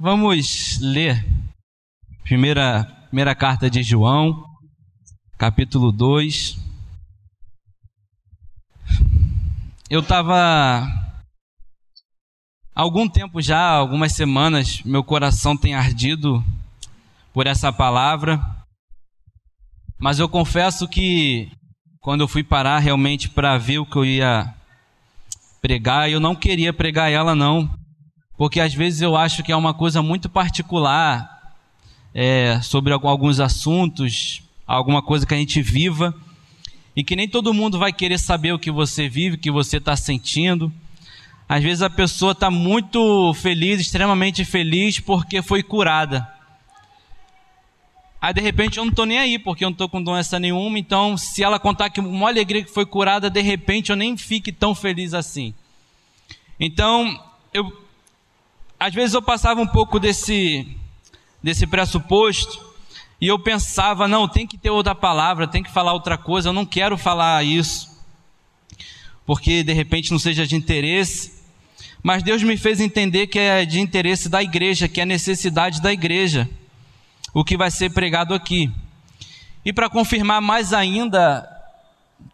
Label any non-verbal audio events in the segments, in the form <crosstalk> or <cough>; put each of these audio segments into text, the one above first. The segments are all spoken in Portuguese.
Vamos ler primeira, primeira carta de João, capítulo 2. Eu estava algum tempo já, algumas semanas, meu coração tem ardido por essa palavra, mas eu confesso que quando eu fui parar realmente para ver o que eu ia pregar, eu não queria pregar ela não porque às vezes eu acho que é uma coisa muito particular é, sobre alguns assuntos, alguma coisa que a gente viva, e que nem todo mundo vai querer saber o que você vive, o que você está sentindo. Às vezes a pessoa está muito feliz, extremamente feliz, porque foi curada. Aí de repente eu não estou nem aí, porque eu não estou com doença nenhuma, então se ela contar que uma alegria que foi curada, de repente eu nem fique tão feliz assim. Então, eu às vezes eu passava um pouco desse, desse pressuposto e eu pensava, não, tem que ter outra palavra, tem que falar outra coisa, eu não quero falar isso, porque de repente não seja de interesse. Mas Deus me fez entender que é de interesse da igreja, que é necessidade da igreja, o que vai ser pregado aqui. E para confirmar mais ainda,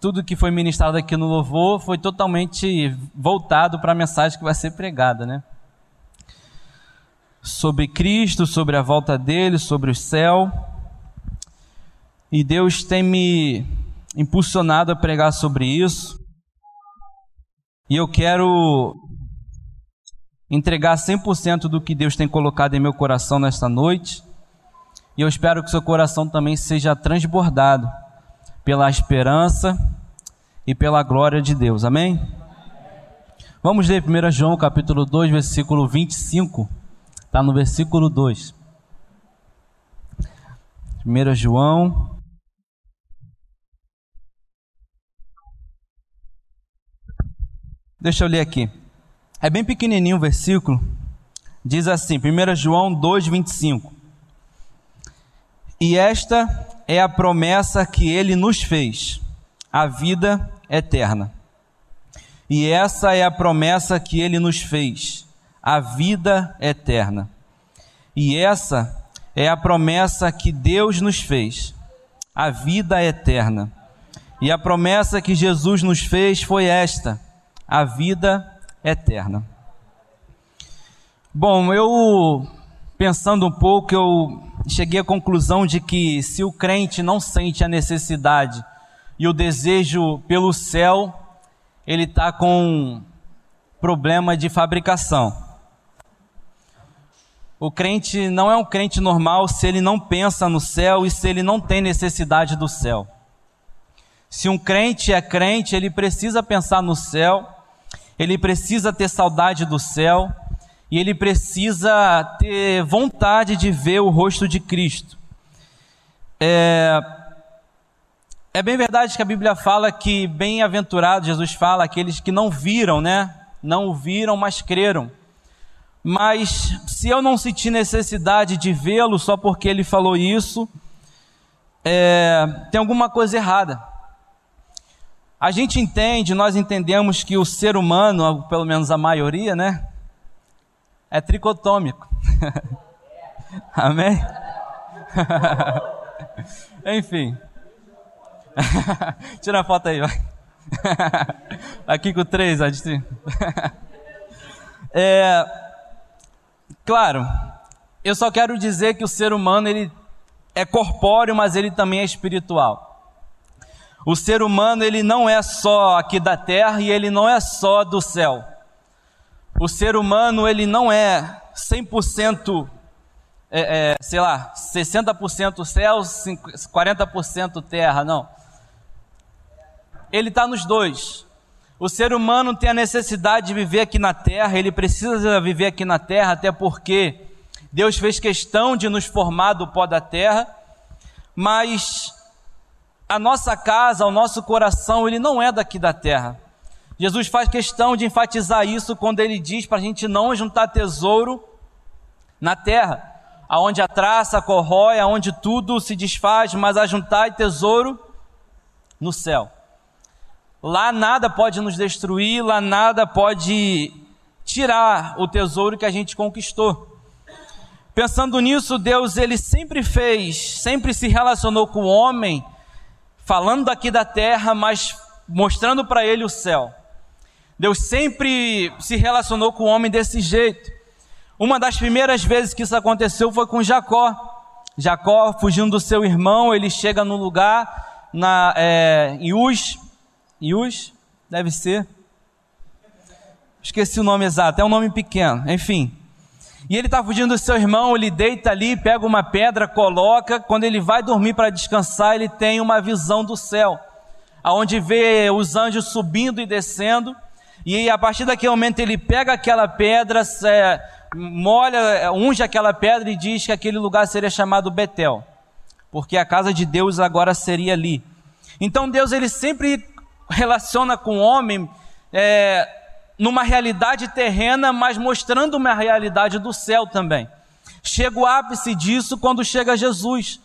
tudo que foi ministrado aqui no louvor foi totalmente voltado para a mensagem que vai ser pregada, né? Sobre Cristo, sobre a volta dele, sobre o céu. E Deus tem me impulsionado a pregar sobre isso. E eu quero entregar 100% do que Deus tem colocado em meu coração nesta noite. E eu espero que seu coração também seja transbordado pela esperança e pela glória de Deus. Amém? Vamos ler 1 João capítulo 2, versículo 25. Está no versículo 2. 1 João. Deixa eu ler aqui. É bem pequenininho o versículo. Diz assim, 1 João 2, 25. E esta é a promessa que ele nos fez, a vida eterna. E essa é a promessa que ele nos fez, a vida eterna. E essa é a promessa que Deus nos fez, a vida eterna. E a promessa que Jesus nos fez foi esta, a vida eterna. Bom, eu pensando um pouco, eu cheguei à conclusão de que se o crente não sente a necessidade e o desejo pelo céu, ele está com problema de fabricação. O crente não é um crente normal se ele não pensa no céu e se ele não tem necessidade do céu. Se um crente é crente, ele precisa pensar no céu, ele precisa ter saudade do céu e ele precisa ter vontade de ver o rosto de Cristo. É, é bem verdade que a Bíblia fala que bem-aventurado, Jesus fala, aqueles que não viram, né? Não o viram, mas creram. Mas se eu não sentir necessidade de vê-lo só porque ele falou isso, é, tem alguma coisa errada. A gente entende, nós entendemos que o ser humano, pelo menos a maioria, né, é tricotômico. <laughs> Amém? <laughs> Enfim. <laughs> Tira a foto aí, vai. Aqui com três, a é, Claro, eu só quero dizer que o ser humano ele é corpóreo, mas ele também é espiritual. O ser humano ele não é só aqui da terra e ele não é só do céu. O ser humano ele não é 100% é, é, sei lá, 60% céu, 40% terra, não. Ele está nos dois. O ser humano tem a necessidade de viver aqui na terra, ele precisa viver aqui na terra, até porque Deus fez questão de nos formar do pó da terra, mas a nossa casa, o nosso coração, ele não é daqui da terra. Jesus faz questão de enfatizar isso quando ele diz para a gente não juntar tesouro na terra, aonde a traça corrói, aonde tudo se desfaz, mas a juntar tesouro no céu. Lá nada pode nos destruir, lá nada pode tirar o tesouro que a gente conquistou. Pensando nisso, Deus ele sempre fez, sempre se relacionou com o homem, falando aqui da terra, mas mostrando para ele o céu. Deus sempre se relacionou com o homem desse jeito. Uma das primeiras vezes que isso aconteceu foi com Jacó. Jacó, fugindo do seu irmão, ele chega no lugar, na, é, em Uz, Uz, deve ser, esqueci o nome exato, é um nome pequeno, enfim. E ele está fugindo do seu irmão, ele deita ali, pega uma pedra, coloca, quando ele vai dormir para descansar, ele tem uma visão do céu, aonde vê os anjos subindo e descendo, e a partir daquele momento ele pega aquela pedra, é, molha, unge aquela pedra e diz que aquele lugar seria chamado Betel, porque a casa de Deus agora seria ali. Então Deus ele sempre relaciona com o homem é, numa realidade terrena, mas mostrando uma realidade do céu também. Chega o ápice disso quando chega Jesus.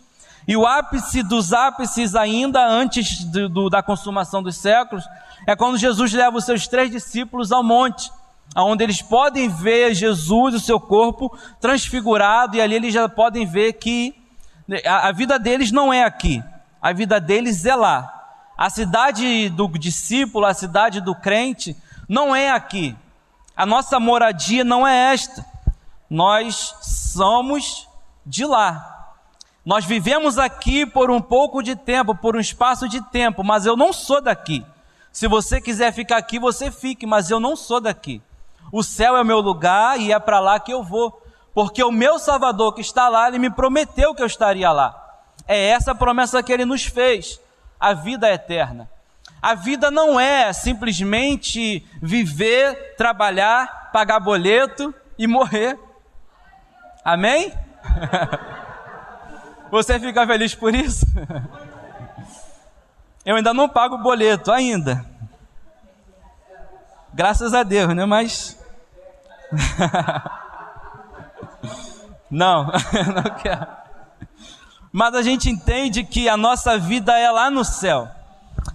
E o ápice dos ápices, ainda antes do, do, da consumação dos séculos, é quando Jesus leva os seus três discípulos ao monte, onde eles podem ver Jesus, o seu corpo transfigurado, e ali eles já podem ver que a, a vida deles não é aqui, a vida deles é lá. A cidade do discípulo, a cidade do crente, não é aqui. A nossa moradia não é esta. Nós somos de lá. Nós vivemos aqui por um pouco de tempo, por um espaço de tempo, mas eu não sou daqui. Se você quiser ficar aqui, você fique, mas eu não sou daqui. O céu é o meu lugar e é para lá que eu vou, porque o meu Salvador que está lá, ele me prometeu que eu estaria lá. É essa a promessa que ele nos fez, a vida eterna. A vida não é simplesmente viver, trabalhar, pagar boleto e morrer. Amém? <laughs> Você fica feliz por isso? Eu ainda não pago o boleto, ainda. Graças a Deus, né? Mas. <laughs> não, <laughs> não quero. Mas a gente entende que a nossa vida é lá no céu.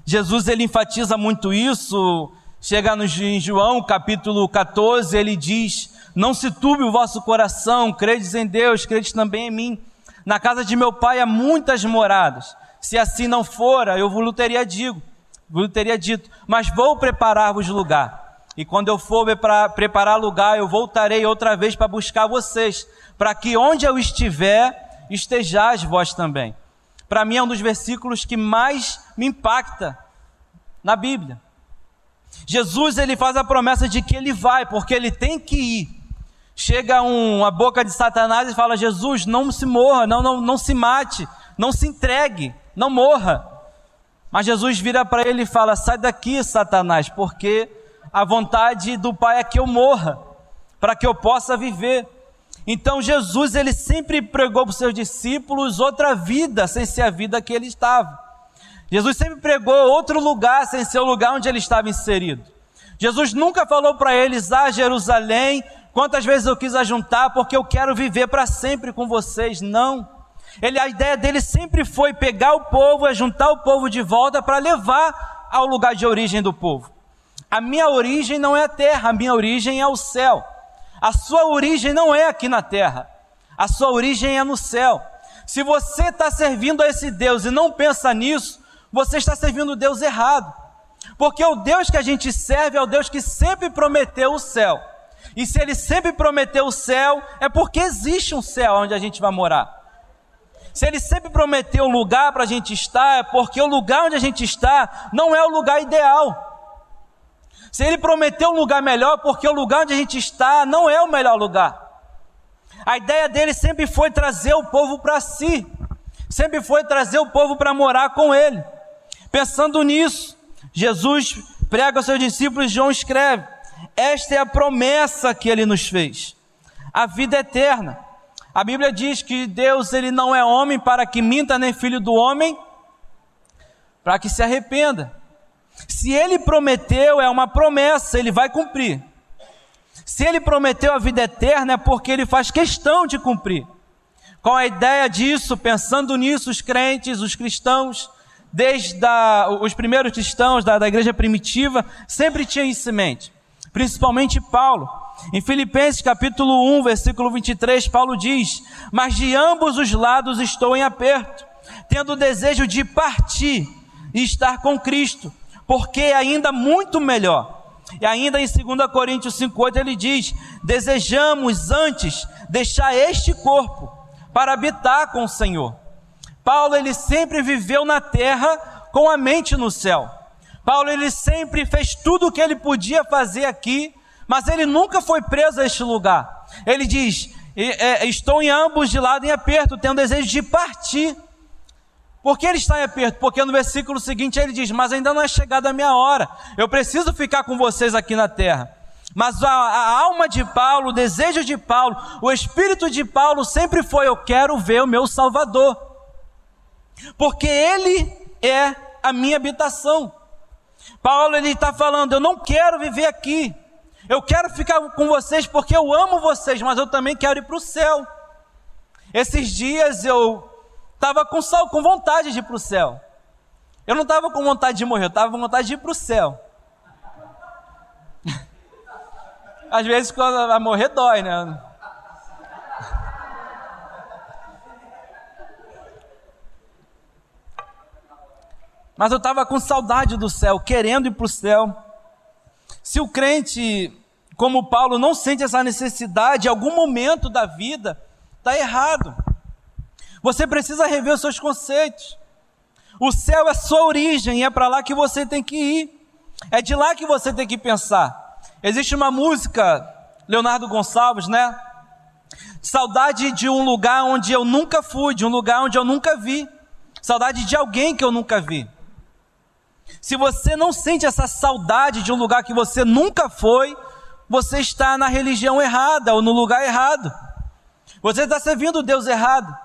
Jesus ele enfatiza muito isso. Chega no, em João capítulo 14, ele diz: Não se turbe o vosso coração, credes em Deus, credes também em mim. Na casa de meu pai há muitas moradas. Se assim não fora, eu vos teria vos teria dito, mas vou preparar-vos lugar. E quando eu for para preparar lugar, eu voltarei outra vez para buscar vocês, para que onde eu estiver, estejais vós também. Para mim é um dos versículos que mais me impacta na Bíblia. Jesus ele faz a promessa de que ele vai, porque ele tem que ir. Chega um, a boca de Satanás e fala: Jesus, não se morra, não, não, não se mate, não se entregue, não morra. Mas Jesus vira para ele e fala: Sai daqui, Satanás, porque a vontade do Pai é que eu morra, para que eu possa viver. Então Jesus ele sempre pregou para os seus discípulos outra vida sem ser a vida que ele estava. Jesus sempre pregou outro lugar sem ser o lugar onde ele estava inserido. Jesus nunca falou para eles: "Ah, Jerusalém, Quantas vezes eu quis ajuntar porque eu quero viver para sempre com vocês? Não. Ele, a ideia dele sempre foi pegar o povo, juntar o povo de volta para levar ao lugar de origem do povo. A minha origem não é a terra, a minha origem é o céu. A sua origem não é aqui na terra, a sua origem é no céu. Se você está servindo a esse Deus e não pensa nisso, você está servindo o Deus errado. Porque o Deus que a gente serve é o Deus que sempre prometeu o céu. E se ele sempre prometeu o céu, é porque existe um céu onde a gente vai morar. Se ele sempre prometeu um lugar para a gente estar, é porque o lugar onde a gente está não é o lugar ideal. Se ele prometeu um lugar melhor, porque o lugar onde a gente está não é o melhor lugar. A ideia dele sempre foi trazer o povo para si, sempre foi trazer o povo para morar com ele. Pensando nisso, Jesus prega aos seus discípulos, João escreve: esta é a promessa que ele nos fez. A vida eterna. A Bíblia diz que Deus ele não é homem para que minta, nem filho do homem para que se arrependa. Se ele prometeu, é uma promessa, ele vai cumprir. Se ele prometeu a vida eterna, é porque ele faz questão de cumprir. Com a ideia disso, pensando nisso, os crentes, os cristãos, desde os primeiros cristãos da, da igreja primitiva, sempre tinham isso em mente principalmente Paulo. Em Filipenses capítulo 1, versículo 23, Paulo diz: Mas de ambos os lados estou em aperto, tendo o desejo de partir e estar com Cristo, porque é ainda muito melhor. E ainda em 2 Coríntios 5,8 ele diz: Desejamos antes deixar este corpo para habitar com o Senhor. Paulo ele sempre viveu na terra com a mente no céu. Paulo ele sempre fez tudo o que ele podia fazer aqui, mas ele nunca foi preso a este lugar. Ele diz: é, Estou em ambos de lado em aperto, tenho desejo de partir. Por que ele está em aperto? Porque no versículo seguinte ele diz: Mas ainda não é chegada a minha hora, eu preciso ficar com vocês aqui na terra. Mas a, a, alma de Paulo, o desejo de Paulo, o espírito de Paulo sempre foi: Eu quero ver o meu Salvador, porque Ele é a minha habitação. Paulo ele está falando: Eu não quero viver aqui, eu quero ficar com vocês porque eu amo vocês, mas eu também quero ir para o céu. Esses dias eu estava com, com vontade de ir para o céu. Eu não estava com vontade de morrer, eu estava com vontade de ir para o céu. <laughs> Às vezes quando vai morrer dói, né? Mas eu estava com saudade do céu, querendo ir para o céu. Se o crente, como Paulo, não sente essa necessidade em algum momento da vida, está errado. Você precisa rever os seus conceitos. O céu é sua origem e é para lá que você tem que ir. É de lá que você tem que pensar. Existe uma música, Leonardo Gonçalves, né? Saudade de um lugar onde eu nunca fui, de um lugar onde eu nunca vi. Saudade de alguém que eu nunca vi. Se você não sente essa saudade de um lugar que você nunca foi, você está na religião errada ou no lugar errado. Você está servindo o Deus errado.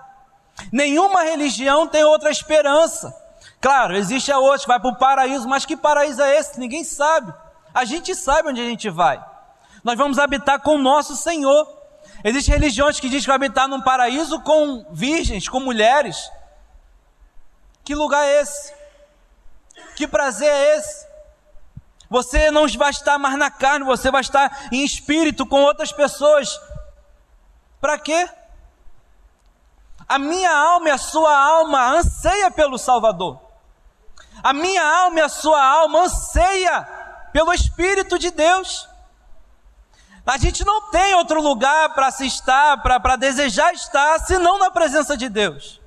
Nenhuma religião tem outra esperança. Claro, existe a outra, vai para o paraíso, mas que paraíso é esse? Ninguém sabe. A gente sabe onde a gente vai. Nós vamos habitar com o nosso Senhor. Existem religiões que dizem que vai habitar num paraíso com virgens, com mulheres. Que lugar é esse? Que prazer é esse? Você não vai estar mais na carne, você vai estar em espírito com outras pessoas. Para quê? A minha alma e a sua alma anseia pelo Salvador. A minha alma e a sua alma anseia pelo Espírito de Deus. A gente não tem outro lugar para se estar, para desejar estar, senão na presença de Deus.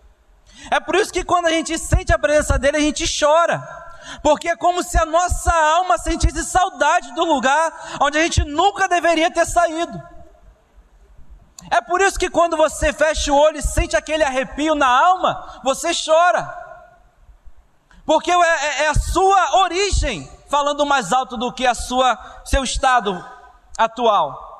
É por isso que quando a gente sente a presença dele, a gente chora porque é como se a nossa alma sentisse saudade do lugar onde a gente nunca deveria ter saído. É por isso que quando você fecha o olho e sente aquele arrepio na alma, você chora. Porque é, é, é a sua origem falando mais alto do que a sua seu estado atual.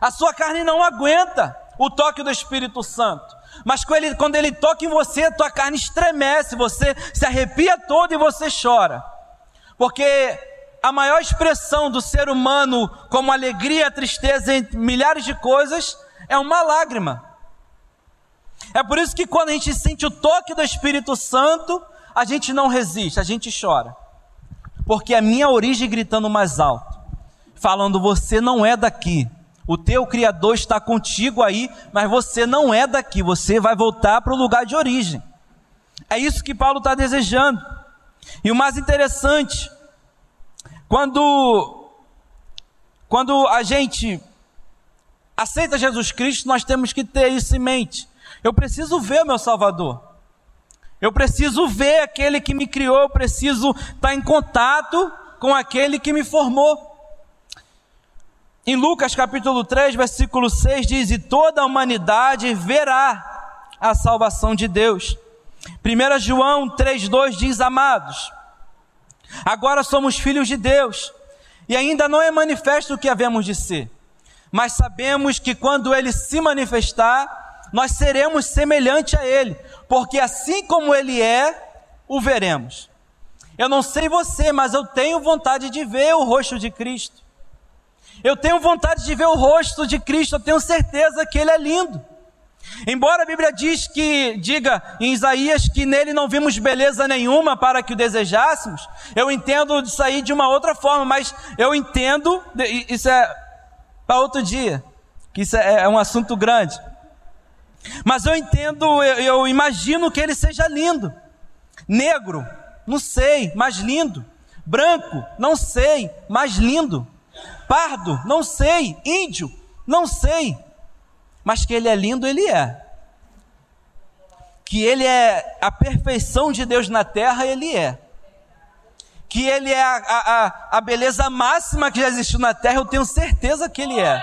A sua carne não aguenta o toque do Espírito Santo. Mas quando ele, quando ele toca em você, a tua carne estremece, você se arrepia todo e você chora. Porque a maior expressão do ser humano, como alegria, tristeza, entre milhares de coisas, é uma lágrima. É por isso que quando a gente sente o toque do Espírito Santo, a gente não resiste, a gente chora. Porque a minha origem gritando mais alto, falando: você não é daqui, o teu Criador está contigo aí, mas você não é daqui, você vai voltar para o lugar de origem. É isso que Paulo está desejando. E o mais interessante, quando, quando a gente aceita Jesus Cristo, nós temos que ter isso em mente. Eu preciso ver o meu Salvador. Eu preciso ver aquele que me criou, eu preciso estar em contato com aquele que me formou. Em Lucas capítulo 3, versículo 6 diz: E toda a humanidade verá a salvação de Deus. 1 João 3,2 diz: Amados, agora somos filhos de Deus, e ainda não é manifesto o que havemos de ser, mas sabemos que quando ele se manifestar, nós seremos semelhante a ele, porque assim como ele é, o veremos. Eu não sei você, mas eu tenho vontade de ver o rosto de Cristo. Eu tenho vontade de ver o rosto de Cristo, eu tenho certeza que ele é lindo. Embora a Bíblia diz que diga em Isaías que nele não vimos beleza nenhuma para que o desejássemos, eu entendo isso aí de uma outra forma, mas eu entendo, isso é para outro dia, que isso é, é um assunto grande. Mas eu entendo, eu, eu imagino que ele seja lindo. Negro, não sei, mas lindo. Branco, não sei, mas lindo. Pardo, não sei. Índio, não sei. Mas que ele é lindo, ele é. Que ele é a perfeição de Deus na terra, ele é. Que ele é a, a, a beleza máxima que já existiu na terra, eu tenho certeza que ele é.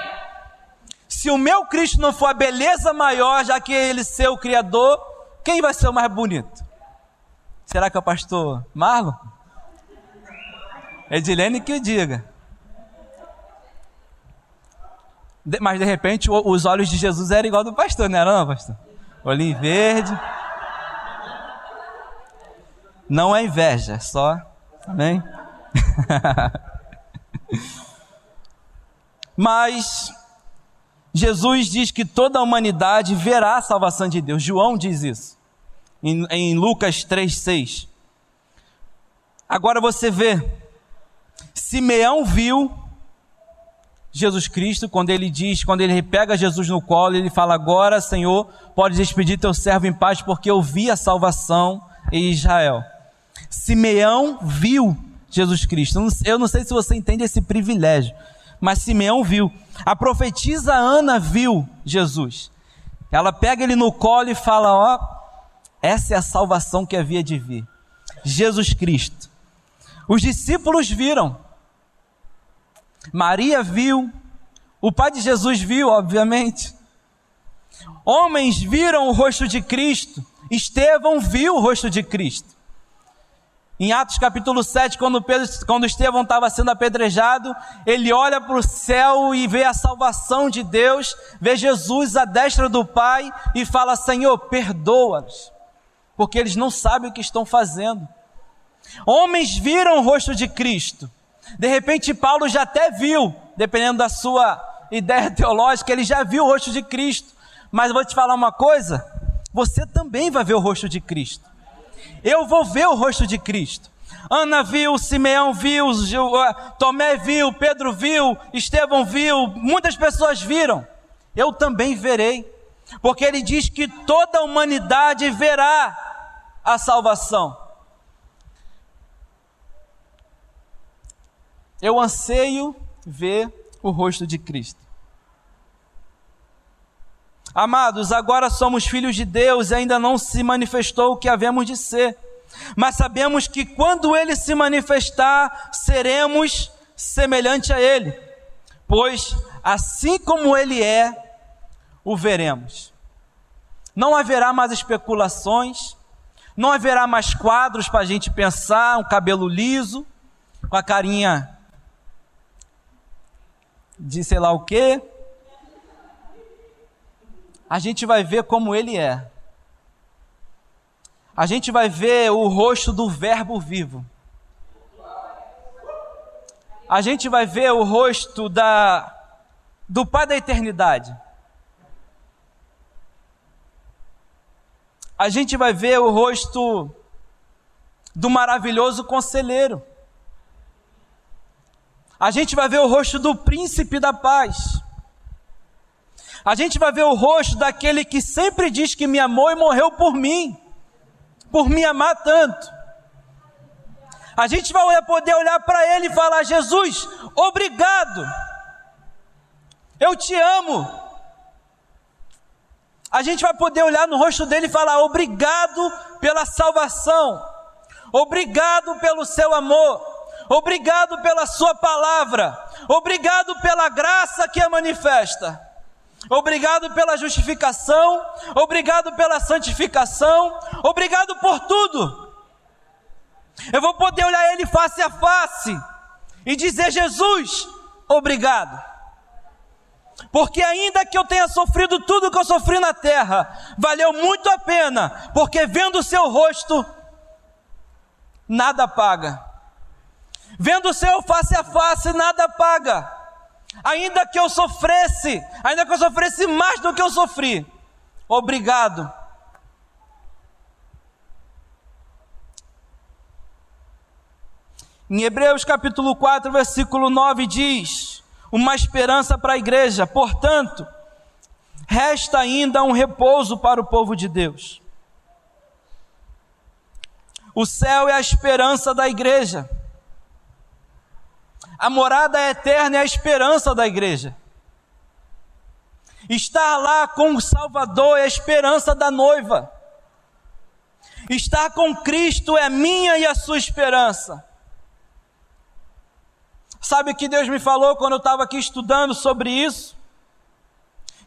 Se o meu Cristo não for a beleza maior, já que ele ser o Criador, quem vai ser o mais bonito? Será que é o pastor Marlon? Edilene que o diga. Mas de repente os olhos de Jesus eram igual do pastor, não era não, pastor? Olhinho verde. Não é inveja, é só. Amém? <laughs> Mas Jesus diz que toda a humanidade verá a salvação de Deus. João diz isso. Em, em Lucas 3,6. Agora você vê. Simeão viu Jesus Cristo, quando ele diz, quando ele pega Jesus no colo, ele fala: Agora, Senhor, pode despedir teu servo em paz, porque eu vi a salvação em Israel. Simeão viu Jesus Cristo. Eu não sei se você entende esse privilégio, mas Simeão viu. A profetisa Ana viu Jesus. Ela pega ele no colo e fala: Ó, essa é a salvação que havia de vir. Jesus Cristo. Os discípulos viram. Maria viu, o pai de Jesus viu, obviamente. Homens viram o rosto de Cristo, Estevão viu o rosto de Cristo. Em Atos capítulo 7, quando, Pedro, quando Estevão estava sendo apedrejado, ele olha para o céu e vê a salvação de Deus, vê Jesus à destra do Pai e fala: Senhor, perdoa-os, porque eles não sabem o que estão fazendo. Homens viram o rosto de Cristo, de repente, Paulo já até viu, dependendo da sua ideia <laughs> teológica, ele já viu o rosto de Cristo. Mas eu vou te falar uma coisa: você também vai ver o rosto de Cristo. Eu vou ver o rosto de Cristo. Ana viu, Simeão viu, Tomé viu, Pedro viu, Estevão viu, muitas pessoas viram. Eu também verei, porque ele diz que toda a humanidade verá a salvação. Eu anseio ver o rosto de Cristo. Amados, agora somos filhos de Deus e ainda não se manifestou o que havemos de ser. Mas sabemos que quando ele se manifestar, seremos semelhante a ele, pois assim como ele é, o veremos. Não haverá mais especulações, não haverá mais quadros para a gente pensar, um cabelo liso, com a carinha de sei lá o quê. A gente vai ver como ele é. A gente vai ver o rosto do Verbo vivo. A gente vai ver o rosto da do Pai da eternidade. A gente vai ver o rosto do maravilhoso conselheiro a gente vai ver o rosto do príncipe da paz. A gente vai ver o rosto daquele que sempre diz que me amou e morreu por mim, por me amar tanto. A gente vai poder olhar para ele e falar: Jesus, obrigado, eu te amo. A gente vai poder olhar no rosto dele e falar: obrigado pela salvação, obrigado pelo seu amor. Obrigado pela Sua palavra. Obrigado pela graça que a manifesta. Obrigado pela justificação. Obrigado pela santificação. Obrigado por tudo. Eu vou poder olhar Ele face a face e dizer: Jesus, obrigado. Porque ainda que eu tenha sofrido tudo que eu sofri na terra, valeu muito a pena, porque vendo o seu rosto, nada paga. Vendo o Senhor face a face, nada paga. Ainda que eu sofresse, ainda que eu sofresse mais do que eu sofri, obrigado. Em Hebreus capítulo 4, versículo 9 diz: uma esperança para a igreja. Portanto, resta ainda um repouso para o povo de Deus. O céu é a esperança da igreja. A morada eterna é a esperança da igreja. Estar lá com o Salvador é a esperança da noiva. Estar com Cristo é minha e a sua esperança. Sabe o que Deus me falou quando eu estava aqui estudando sobre isso?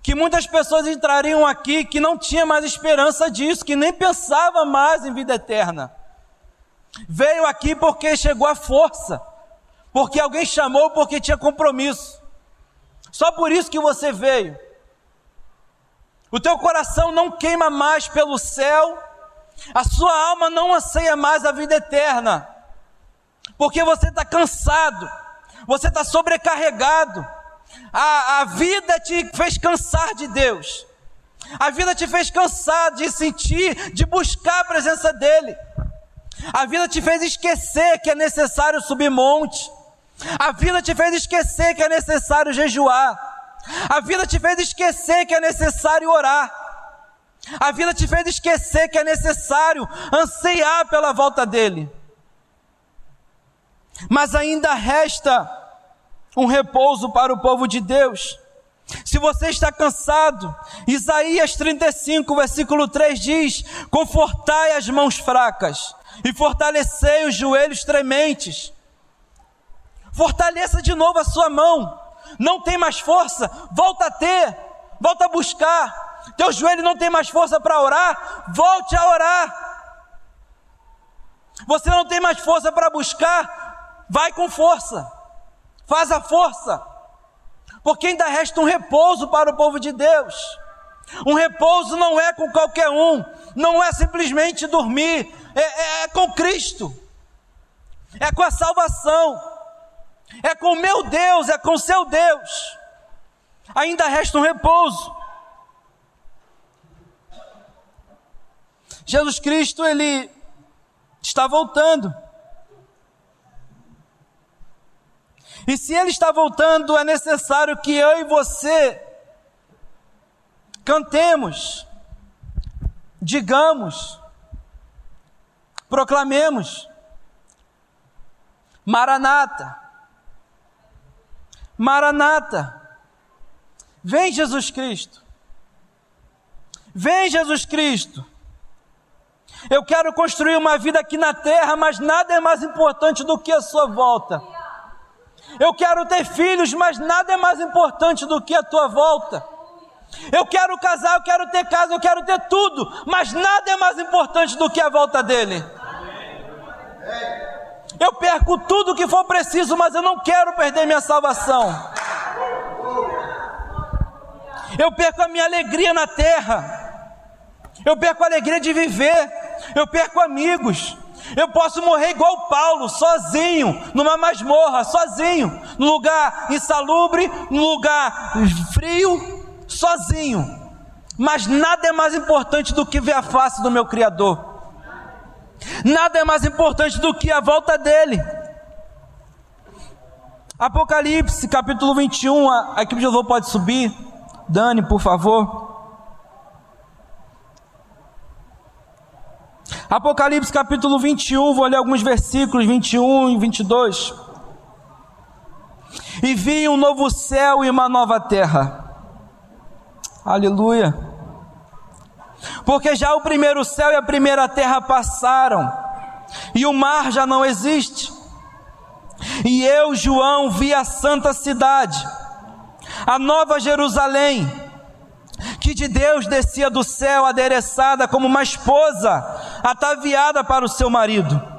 Que muitas pessoas entrariam aqui que não tinha mais esperança disso, que nem pensava mais em vida eterna. Veio aqui porque chegou a força, porque alguém chamou, porque tinha compromisso. Só por isso que você veio. O teu coração não queima mais pelo céu, a sua alma não anseia mais a vida eterna, porque você está cansado você está sobrecarregado. A, a vida te fez cansar de Deus. A vida te fez cansar de sentir, de buscar a presença dEle. A vida te fez esquecer que é necessário subir monte. A vida te fez esquecer que é necessário jejuar. A vida te fez esquecer que é necessário orar. A vida te fez esquecer que é necessário anseiar pela volta dele mas ainda resta um repouso para o povo de Deus. Se você está cansado, Isaías 35, versículo 3 diz: Confortai as mãos fracas e fortalecei os joelhos trementes. Fortaleça de novo a sua mão. Não tem mais força, volta a ter, volta a buscar. Teu joelho não tem mais força para orar, volte a orar. Você não tem mais força para buscar, Vai com força, faz a força, porque ainda resta um repouso para o povo de Deus. Um repouso não é com qualquer um, não é simplesmente dormir, é, é, é com Cristo, é com a salvação, é com meu Deus, é com seu Deus. Ainda resta um repouso. Jesus Cristo, ele está voltando. E se Ele está voltando, é necessário que eu e você cantemos, digamos, proclamemos: Maranata, Maranata, vem Jesus Cristo, vem Jesus Cristo. Eu quero construir uma vida aqui na terra, mas nada é mais importante do que a sua volta. Eu quero ter filhos, mas nada é mais importante do que a tua volta. Eu quero casar, eu quero ter casa, eu quero ter tudo, mas nada é mais importante do que a volta dele. Eu perco tudo que for preciso, mas eu não quero perder minha salvação. Eu perco a minha alegria na terra. Eu perco a alegria de viver. Eu perco amigos. Eu posso morrer igual Paulo, sozinho, numa masmorra, sozinho, num lugar insalubre, num lugar frio, sozinho. Mas nada é mais importante do que ver a face do meu Criador. Nada é mais importante do que a volta dele. Apocalipse, capítulo 21, a, a equipe de louvor pode subir. Dani, por favor. Apocalipse capítulo 21, vou ler alguns versículos 21 e 22. E vi um novo céu e uma nova terra. Aleluia. Porque já o primeiro céu e a primeira terra passaram, e o mar já não existe. E eu, João, vi a santa cidade, a nova Jerusalém, que de Deus descia do céu, adereçada como uma esposa ataviada para o seu marido.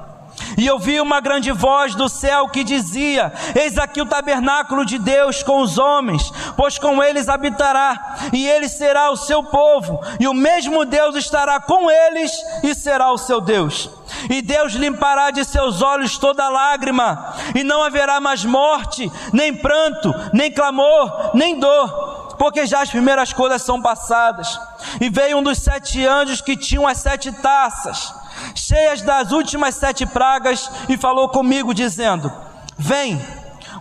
E eu vi uma grande voz do céu que dizia: Eis aqui o tabernáculo de Deus com os homens, pois com eles habitará, e ele será o seu povo, e o mesmo Deus estará com eles e será o seu Deus. E Deus limpará de seus olhos toda lágrima, e não haverá mais morte, nem pranto, nem clamor, nem dor porque já as primeiras coisas são passadas. E veio um dos sete anjos que tinham as sete taças, cheias das últimas sete pragas, e falou comigo, dizendo: Vem,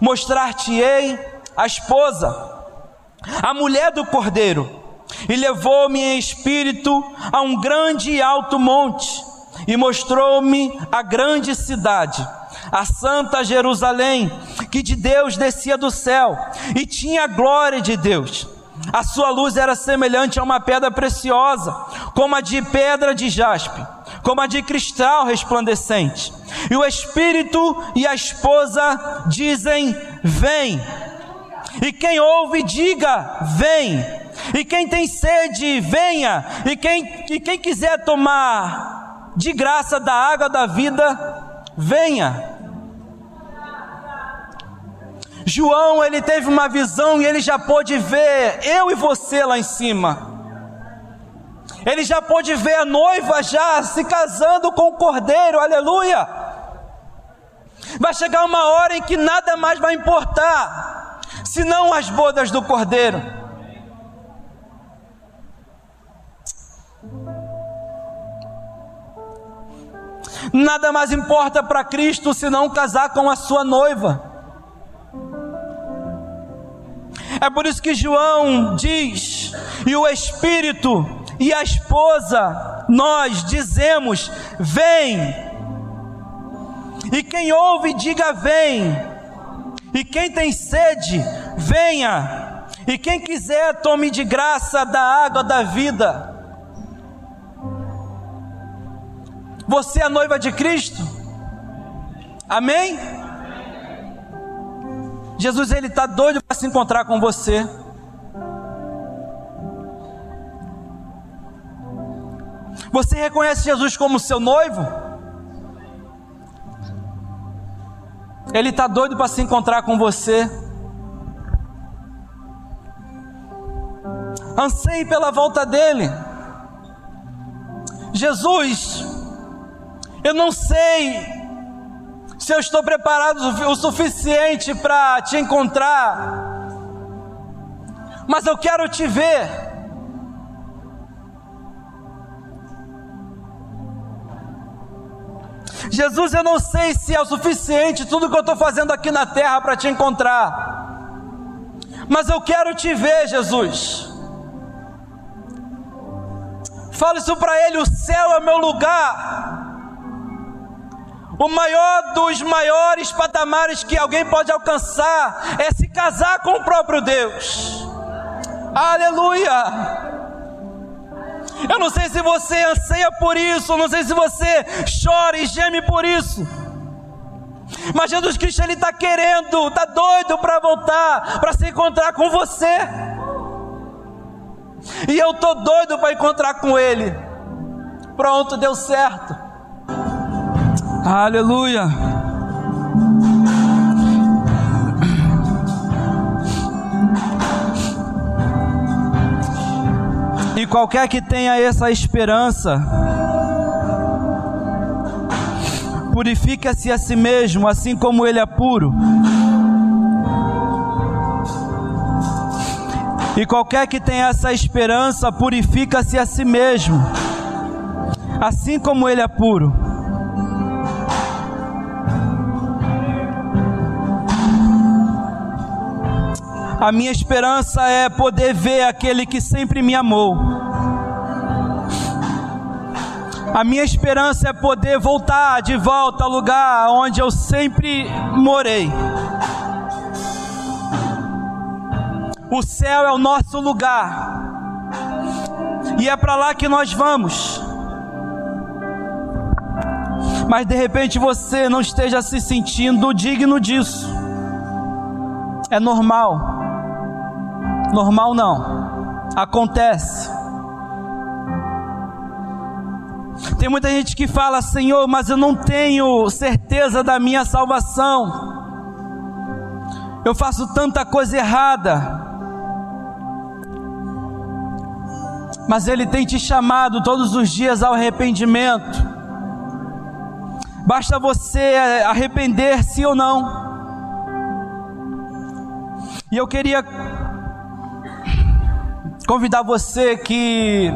mostrar-te-ei a esposa, a mulher do cordeiro, e levou-me em espírito a um grande e alto monte, e mostrou-me a grande cidade, a santa Jerusalém, que de Deus descia do céu, e tinha a glória de Deus. A sua luz era semelhante a uma pedra preciosa, como a de pedra de jaspe, como a de cristal resplandecente. E o Espírito e a esposa dizem: Vem. E quem ouve, diga: Vem. E quem tem sede, venha. E quem, e quem quiser tomar de graça da água da vida, venha. João, ele teve uma visão e ele já pôde ver eu e você lá em cima. Ele já pôde ver a noiva já se casando com o cordeiro, aleluia. Vai chegar uma hora em que nada mais vai importar, senão as bodas do cordeiro. Nada mais importa para Cristo senão casar com a sua noiva. É por isso que João diz, e o Espírito e a esposa, nós dizemos: Vem. E quem ouve, diga: Vem. E quem tem sede, venha. E quem quiser, tome de graça da água da vida. Você é a noiva de Cristo? Amém? Jesus ele está doido para se encontrar com você. Você reconhece Jesus como seu noivo? Ele está doido para se encontrar com você. Anseie pela volta dele. Jesus, eu não sei se eu estou preparado o suficiente para te encontrar, mas eu quero te ver. Jesus, eu não sei se é o suficiente tudo que eu estou fazendo aqui na terra para te encontrar, mas eu quero te ver, Jesus. Fala isso para ele: o céu é meu lugar. O maior dos maiores patamares que alguém pode alcançar é se casar com o próprio Deus. Aleluia! Eu não sei se você anseia por isso, não sei se você chora e geme por isso. Mas Jesus Cristo ele está querendo, está doido para voltar, para se encontrar com você. E eu tô doido para encontrar com Ele. Pronto, deu certo. Aleluia. E qualquer que tenha essa esperança, purifica-se a si mesmo, assim como ele é puro. E qualquer que tenha essa esperança, purifica-se a si mesmo, assim como ele é puro. A minha esperança é poder ver aquele que sempre me amou. A minha esperança é poder voltar de volta ao lugar onde eu sempre morei. O céu é o nosso lugar. E é para lá que nós vamos. Mas de repente você não esteja se sentindo digno disso. É normal. Normal não. Acontece. Tem muita gente que fala, Senhor, mas eu não tenho certeza da minha salvação. Eu faço tanta coisa errada. Mas Ele tem te chamado todos os dias ao arrependimento. Basta você arrepender-se ou não. E eu queria convidar você que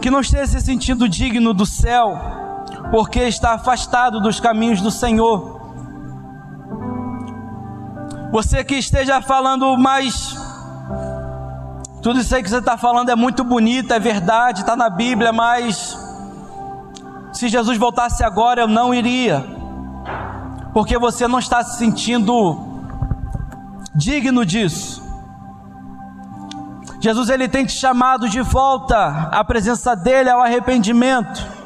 que não esteja se sentindo digno do céu, porque está afastado dos caminhos do Senhor. Você que esteja falando mais, tudo isso aí que você está falando é muito bonito, é verdade, está na Bíblia, mas se Jesus voltasse agora eu não iria, porque você não está se sentindo digno disso. Jesus ele tem te chamado de volta à presença dele, ao arrependimento.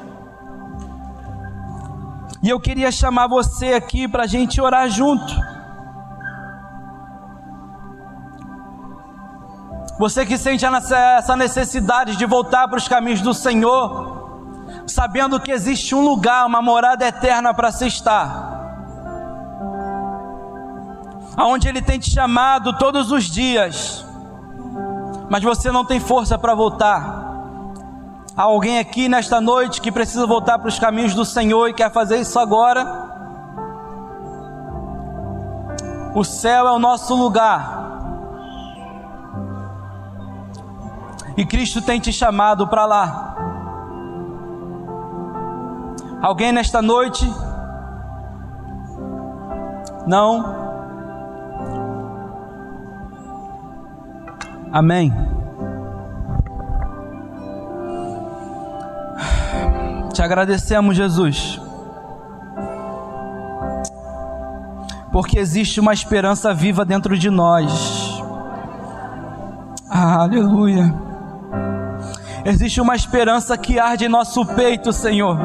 E eu queria chamar você aqui para a gente orar junto. Você que sente essa necessidade de voltar para os caminhos do Senhor, sabendo que existe um lugar, uma morada eterna para se estar, aonde Ele tem te chamado todos os dias, mas você não tem força para voltar. Há alguém aqui nesta noite que precisa voltar para os caminhos do Senhor e quer fazer isso agora? O céu é o nosso lugar. E Cristo tem te chamado para lá. Alguém nesta noite? Não? Amém. Te agradecemos, Jesus, porque existe uma esperança viva dentro de nós. aleluia. Existe uma esperança que arde em nosso peito, Senhor.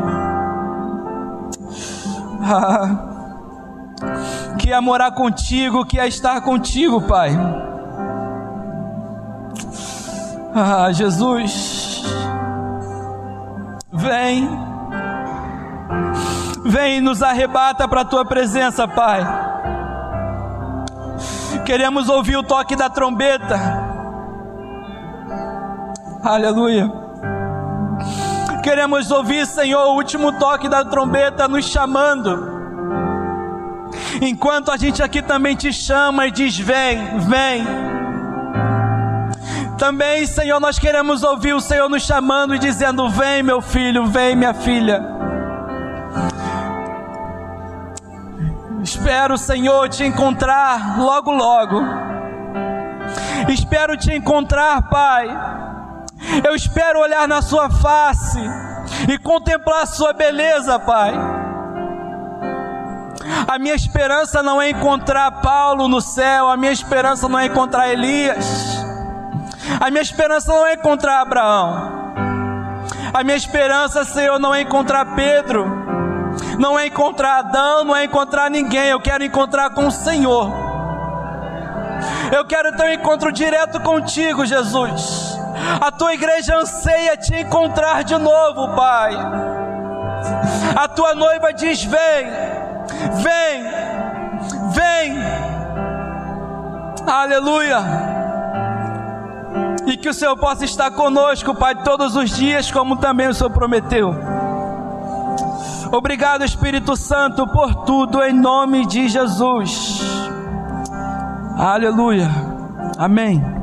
Ah, que é morar contigo, que é estar contigo, Pai. Ah, Jesus, vem, vem e nos arrebata para a tua presença, Pai. Queremos ouvir o toque da trombeta Aleluia. Queremos ouvir, Senhor, o último toque da trombeta nos chamando. Enquanto a gente aqui também te chama e diz: Vem, vem. Também, Senhor, nós queremos ouvir o Senhor nos chamando e dizendo: Vem, meu filho, vem, minha filha. Espero, Senhor, te encontrar logo, logo. Espero te encontrar, Pai eu espero olhar na Sua face e contemplar a Sua beleza, Pai. A minha esperança não é encontrar Paulo no céu, a minha esperança não é encontrar Elias, a minha esperança não é encontrar Abraão, a minha esperança, Senhor, não é encontrar Pedro, não é encontrar Adão, não é encontrar ninguém, eu quero encontrar com o Senhor. Eu quero ter um encontro direto contigo, Jesus. A tua igreja anseia te encontrar de novo, Pai. A tua noiva diz: Vem, vem, vem. Aleluia. E que o Senhor possa estar conosco, Pai, todos os dias, como também o Senhor prometeu. Obrigado, Espírito Santo, por tudo, em nome de Jesus. Aleluia. Amém.